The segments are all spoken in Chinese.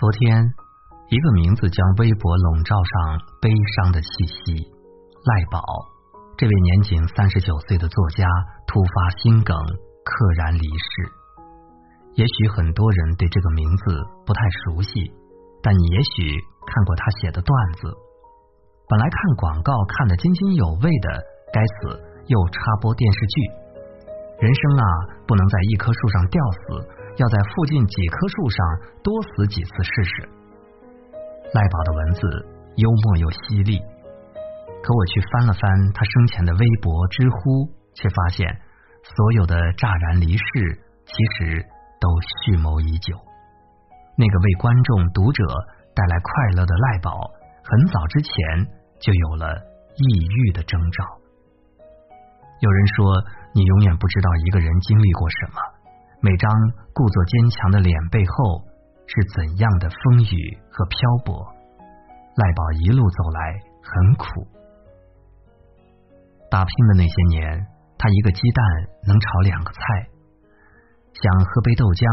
昨天，一个名字将微博笼罩上悲伤的气息。赖宝，这位年仅三十九岁的作家，突发心梗，溘然离世。也许很多人对这个名字不太熟悉，但你也许看过他写的段子。本来看广告看得津津有味的，该死，又插播电视剧。人生啊，不能在一棵树上吊死。要在附近几棵树上多死几次试试。赖宝的文字幽默又犀利，可我去翻了翻他生前的微博、知乎，却发现所有的乍然离世其实都蓄谋已久。那个为观众、读者带来快乐的赖宝，很早之前就有了抑郁的征兆。有人说，你永远不知道一个人经历过什么。每张故作坚强的脸背后是怎样的风雨和漂泊？赖宝一路走来很苦，打拼的那些年，他一个鸡蛋能炒两个菜。想喝杯豆浆，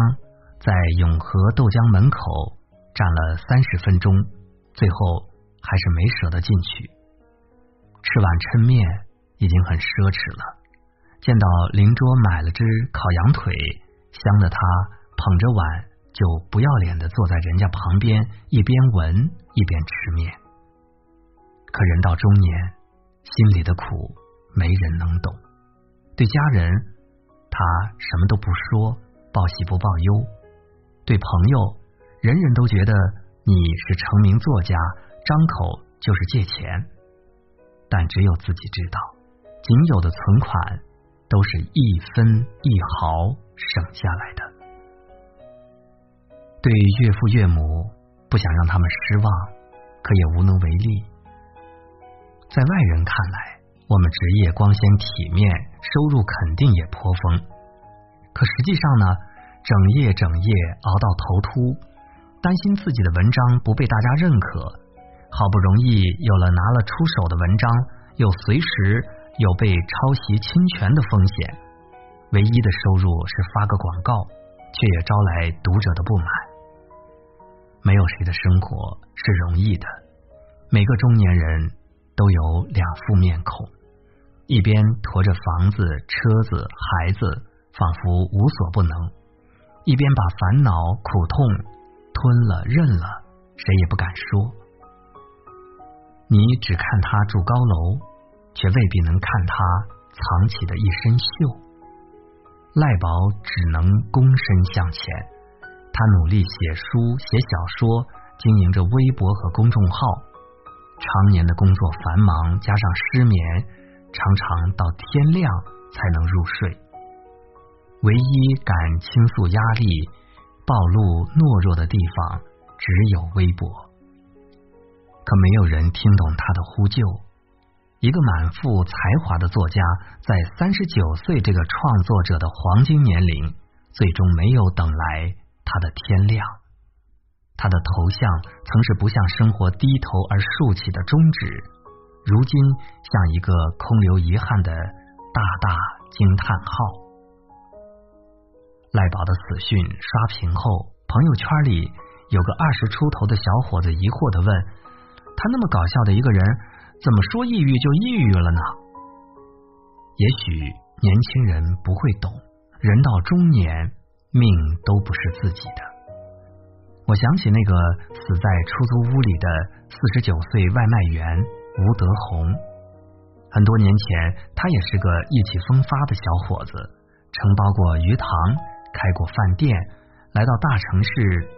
在永和豆浆门口站了三十分钟，最后还是没舍得进去。吃碗抻面已经很奢侈了，见到邻桌买了只烤羊腿。香的他捧着碗，就不要脸的坐在人家旁边，一边闻一边吃面。可人到中年，心里的苦没人能懂。对家人，他什么都不说，报喜不报忧；对朋友，人人都觉得你是成名作家，张口就是借钱。但只有自己知道，仅有的存款都是一分一毫。省下来的，对岳父岳母不想让他们失望，可也无能为力。在外人看来，我们职业光鲜体面，收入肯定也颇丰。可实际上呢，整夜整夜熬到头秃，担心自己的文章不被大家认可，好不容易有了拿了出手的文章，又随时有被抄袭侵权的风险。唯一的收入是发个广告，却也招来读者的不满。没有谁的生活是容易的，每个中年人都有两副面孔，一边驮着房子、车子、孩子，仿佛无所不能；一边把烦恼、苦痛吞了、认了，谁也不敢说。你只看他住高楼，却未必能看他藏起的一身锈。赖宝只能躬身向前，他努力写书、写小说，经营着微博和公众号。常年的工作繁忙，加上失眠，常常到天亮才能入睡。唯一敢倾诉压力、暴露懦弱的地方，只有微博。可没有人听懂他的呼救。一个满腹才华的作家，在三十九岁这个创作者的黄金年龄，最终没有等来他的天亮。他的头像曾是不向生活低头而竖起的中指，如今像一个空留遗憾的大大惊叹号。赖宝的死讯刷屏后，朋友圈里有个二十出头的小伙子疑惑的问：“他那么搞笑的一个人。”怎么说抑郁就抑郁了呢？也许年轻人不会懂，人到中年，命都不是自己的。我想起那个死在出租屋里的四十九岁外卖员吴德宏。很多年前，他也是个意气风发的小伙子，承包过鱼塘，开过饭店，来到大城市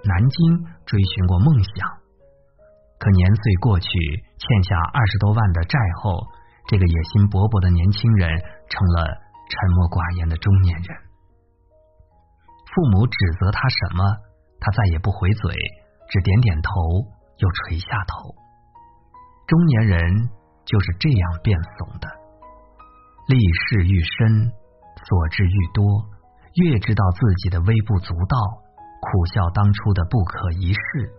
南京追寻过梦想。可年岁过去，欠下二十多万的债后，这个野心勃勃的年轻人成了沉默寡言的中年人。父母指责他什么，他再也不回嘴，只点点头，又垂下头。中年人就是这样变怂的，立事愈深，所知愈多，越知道自己的微不足道，苦笑当初的不可一世。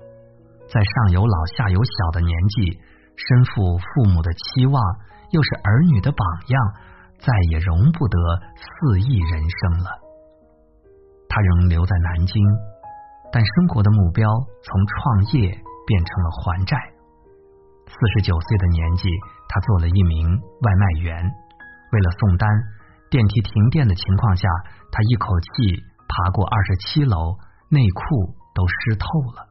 在上有老下有小的年纪，身负父母的期望，又是儿女的榜样，再也容不得肆意人生了。他仍留在南京，但生活的目标从创业变成了还债。四十九岁的年纪，他做了一名外卖员。为了送单，电梯停电的情况下，他一口气爬过二十七楼，内裤都湿透了。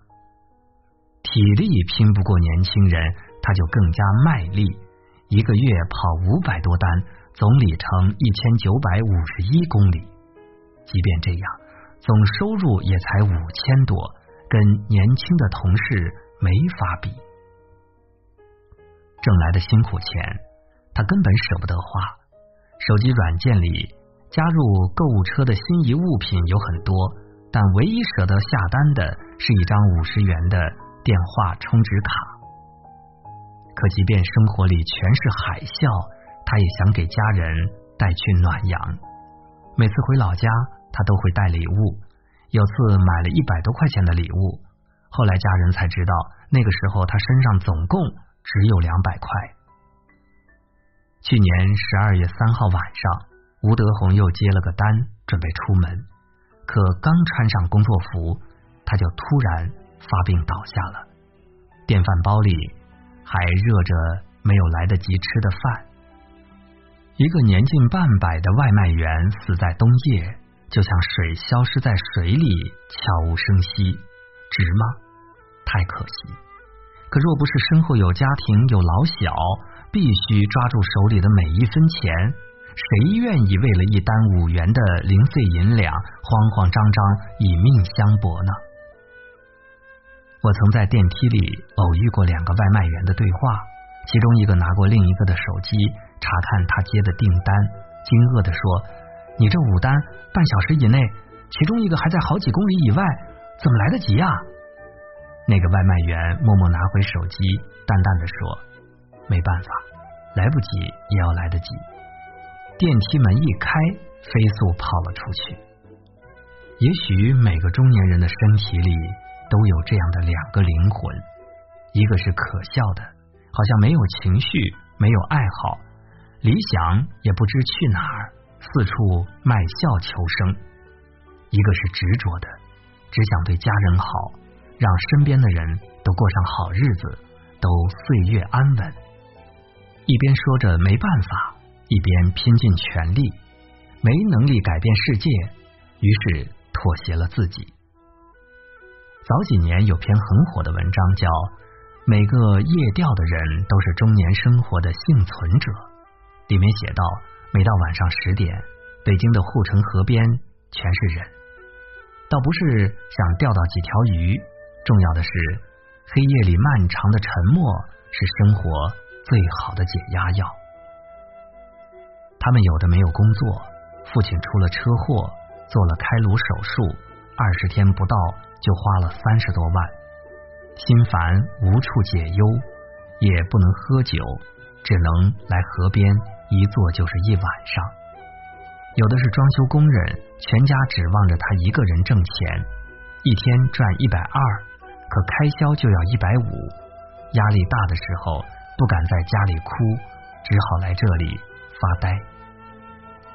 体力拼不过年轻人，他就更加卖力，一个月跑五百多单，总里程一千九百五十一公里。即便这样，总收入也才五千多，跟年轻的同事没法比。挣来的辛苦钱，他根本舍不得花。手机软件里加入购物车的心仪物品有很多，但唯一舍得下单的是一张五十元的电话充值卡。可即便生活里全是海啸，他也想给家人带去暖阳。每次回老家，他都会带礼物。有次买了一百多块钱的礼物，后来家人才知道，那个时候他身上总共只有两百块。去年十二月三号晚上，吴德宏又接了个单，准备出门，可刚穿上工作服，他就突然发病倒下了。电饭煲里还热着没有来得及吃的饭。一个年近半百的外卖员死在冬夜，就像水消失在水里，悄无声息，值吗？太可惜。可若不是身后有家庭有老小。必须抓住手里的每一分钱，谁愿意为了一单五元的零碎银两，慌慌张张以命相搏呢？我曾在电梯里偶遇过两个外卖员的对话，其中一个拿过另一个的手机查看他接的订单，惊愕的说：“你这五单半小时以内，其中一个还在好几公里以外，怎么来得及啊？”那个外卖员默默拿回手机，淡淡的说。没办法，来不及也要来得及。电梯门一开，飞速跑了出去。也许每个中年人的身体里都有这样的两个灵魂，一个是可笑的，好像没有情绪，没有爱好，理想也不知去哪儿，四处卖笑求生；一个是执着的，只想对家人好，让身边的人都过上好日子，都岁月安稳。一边说着没办法，一边拼尽全力，没能力改变世界，于是妥协了自己。早几年有篇很火的文章，叫《每个夜钓的人都是中年生活的幸存者》，里面写道：每到晚上十点，北京的护城河边全是人，倒不是想钓到几条鱼，重要的是黑夜里漫长的沉默是生活。最好的解压药。他们有的没有工作，父亲出了车祸，做了开颅手术，二十天不到就花了三十多万，心烦无处解忧，也不能喝酒，只能来河边一坐就是一晚上。有的是装修工人，全家指望着他一个人挣钱，一天赚一百二，可开销就要一百五，压力大的时候。不敢在家里哭，只好来这里发呆。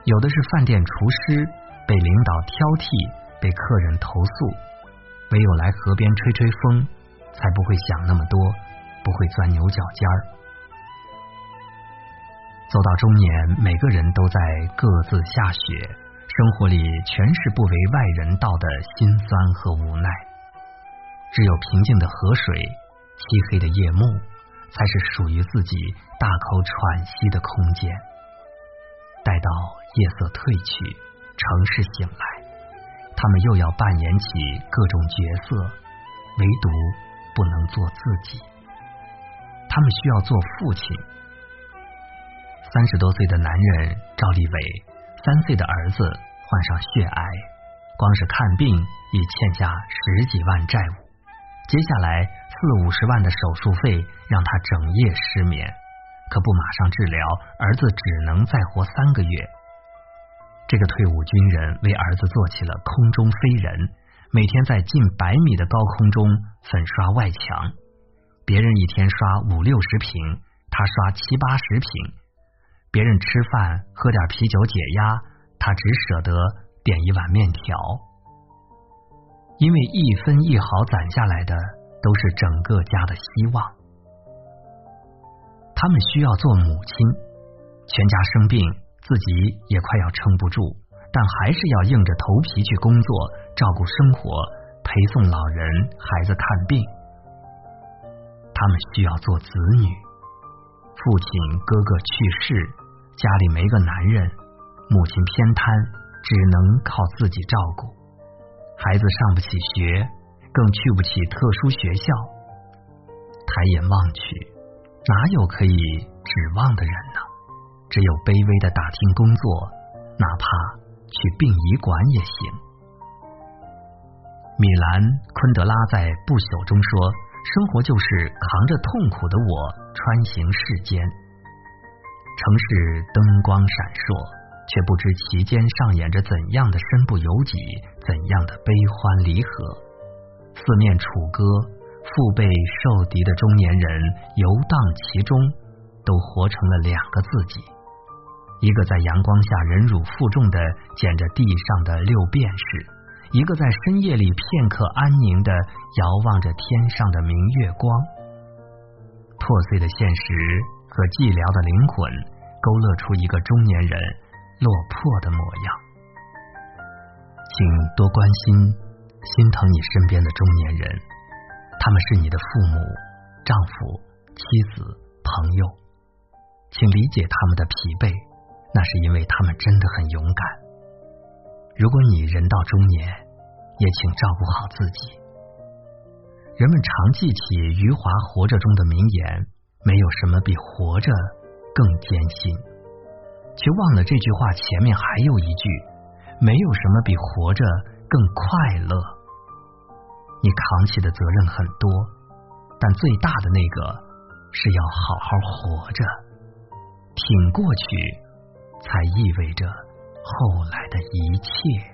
有的是饭店厨师，被领导挑剔，被客人投诉，唯有来河边吹吹风，才不会想那么多，不会钻牛角尖儿。走到中年，每个人都在各自下雪，生活里全是不为外人道的辛酸和无奈。只有平静的河水，漆黑的夜幕。才是属于自己大口喘息的空间。待到夜色褪去，城市醒来，他们又要扮演起各种角色，唯独不能做自己。他们需要做父亲。三十多岁的男人赵立伟，三岁的儿子患上血癌，光是看病已欠下十几万债务。接下来四五十万的手术费让他整夜失眠，可不马上治疗，儿子只能再活三个月。这个退伍军人为儿子做起了空中飞人，每天在近百米的高空中粉刷外墙。别人一天刷五六十瓶，他刷七八十瓶。别人吃饭喝点啤酒解压，他只舍得点一碗面条。因为一分一毫攒下来的都是整个家的希望。他们需要做母亲，全家生病，自己也快要撑不住，但还是要硬着头皮去工作，照顾生活，陪送老人、孩子看病。他们需要做子女，父亲、哥哥去世，家里没个男人，母亲偏瘫，只能靠自己照顾。孩子上不起学，更去不起特殊学校。抬眼望去，哪有可以指望的人呢？只有卑微的打听工作，哪怕去殡仪馆也行。米兰·昆德拉在《不朽》中说：“生活就是扛着痛苦的我穿行世间。城市灯光闪烁。”却不知其间上演着怎样的身不由己，怎样的悲欢离合。四面楚歌，腹背受敌的中年人游荡其中，都活成了两个自己：一个在阳光下忍辱负重的捡着地上的六便士，一个在深夜里片刻安宁的遥望着天上的明月光。破碎的现实和寂寥的灵魂，勾勒出一个中年人。落魄的模样，请多关心、心疼你身边的中年人，他们是你的父母、丈夫、妻子、朋友，请理解他们的疲惫，那是因为他们真的很勇敢。如果你人到中年，也请照顾好自己。人们常记起余华《活着》中的名言：“没有什么比活着更艰辛。”却忘了这句话前面还有一句：没有什么比活着更快乐。你扛起的责任很多，但最大的那个是要好好活着，挺过去，才意味着后来的一切。